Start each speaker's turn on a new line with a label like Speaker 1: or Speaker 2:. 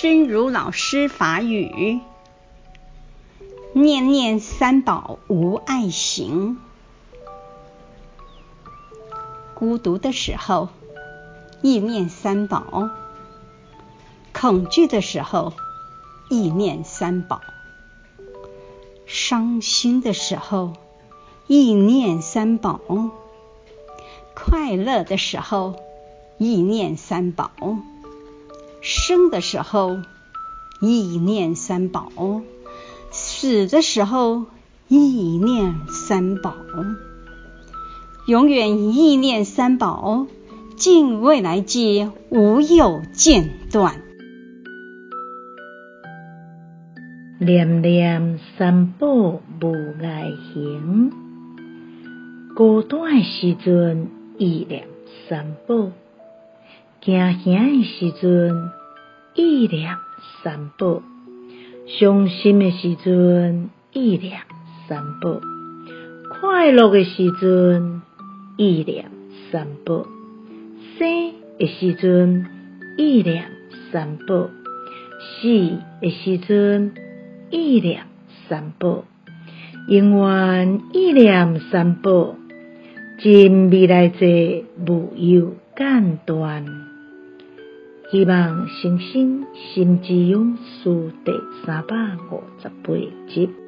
Speaker 1: 真如老师法语：念念三宝无碍行。孤独的时候，意念三宝；恐惧的时候，意念三宝；伤心的时候，意念三宝；快乐的时候，意念三宝；生的时候，意念三宝；死的时候，意念三宝。永远意念三宝，尽未来际，无有间断。
Speaker 2: 念念三宝无碍行，孤单时阵意念三宝。惊吓的时阵，意念三宝；伤心的时阵，意念三宝；快乐的时阵，意念三宝；生的时阵，意念三宝；死的时阵，意念三宝；永远意念三宝，尽未来际，无有间断。希望星星心之勇书第三百五十八集。